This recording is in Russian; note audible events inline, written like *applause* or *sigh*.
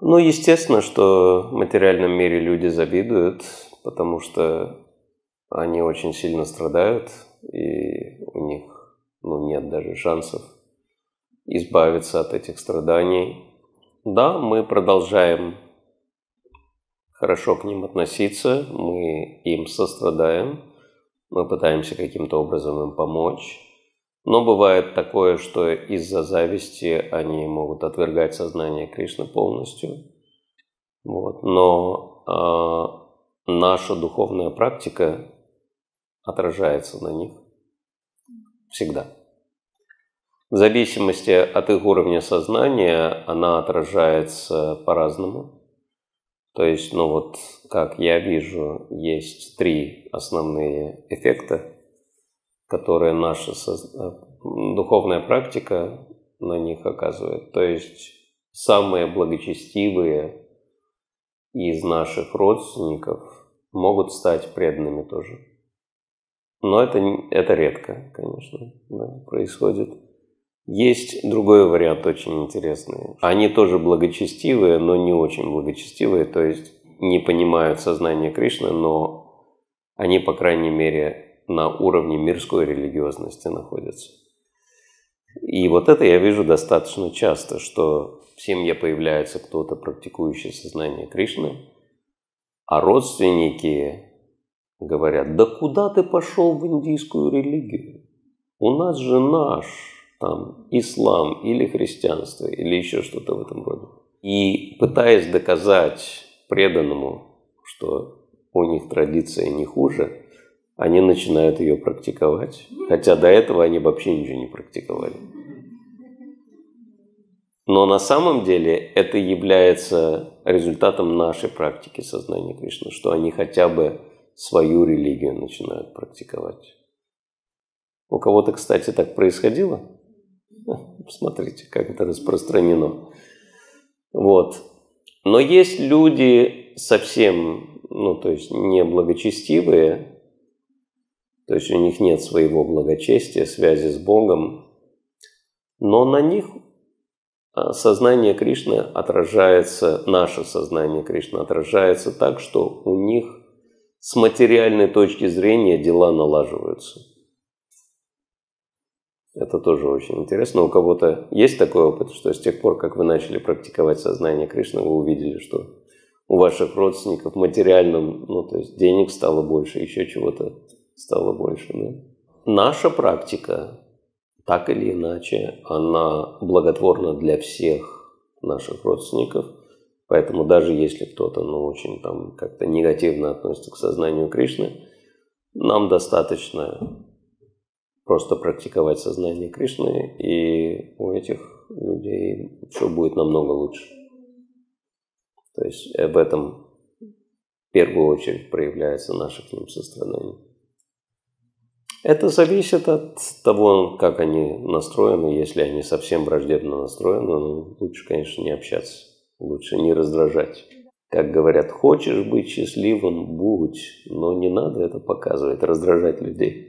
Ну, естественно, что в материальном мире люди завидуют, потому что они очень сильно страдают, и у них ну, нет даже шансов избавиться от этих страданий. Да, мы продолжаем хорошо к ним относиться, мы им сострадаем, мы пытаемся каким-то образом им помочь. Но бывает такое, что из-за зависти они могут отвергать сознание Кришны полностью. Вот. Но э, наша духовная практика отражается на них всегда. В зависимости от их уровня сознания она отражается по-разному. То есть, ну вот, как я вижу, есть три основные эффекта, которые наша соз... духовная практика на них оказывает. То есть, самые благочестивые из наших родственников могут стать преданными тоже. Но это, это редко, конечно, да, происходит. Есть другой вариант очень интересный. Они тоже благочестивые, но не очень благочестивые, то есть не понимают сознание Кришны, но они, по крайней мере, на уровне мирской религиозности находятся. И вот это я вижу достаточно часто, что в семье появляется кто-то, практикующий сознание Кришны, а родственники говорят, да куда ты пошел в индийскую религию? У нас же наш там, ислам или христианство, или еще что-то в этом роде. И пытаясь доказать преданному, что у них традиция не хуже, они начинают ее практиковать. Хотя до этого они вообще ничего не практиковали. Но на самом деле это является результатом нашей практики сознания Кришны, что они хотя бы свою религию начинают практиковать. У кого-то, кстати, так происходило? *laughs* Посмотрите, как это распространено. Вот. Но есть люди совсем, ну, то есть неблагочестивые, то есть у них нет своего благочестия, связи с Богом, но на них а, сознание Кришны отражается, наше сознание Кришны отражается так, что у них с материальной точки зрения дела налаживаются – это тоже очень интересно. У кого-то есть такой опыт, что с тех пор, как вы начали практиковать сознание Кришны, вы увидели, что у ваших родственников материальном, ну, то есть денег стало больше, еще чего-то стало больше. Да? Наша практика, так или иначе, она благотворна для всех наших родственников. Поэтому даже если кто-то ну, очень там как-то негативно относится к сознанию Кришны, нам достаточно просто практиковать сознание Кришны, и у этих людей все будет намного лучше. То есть в этом в первую очередь проявляется наше к ним сострадание. Это зависит от того, как они настроены. Если они совсем враждебно настроены, ну, лучше, конечно, не общаться. Лучше не раздражать. Как говорят, хочешь быть счастливым – будь, но не надо это показывать, раздражать людей.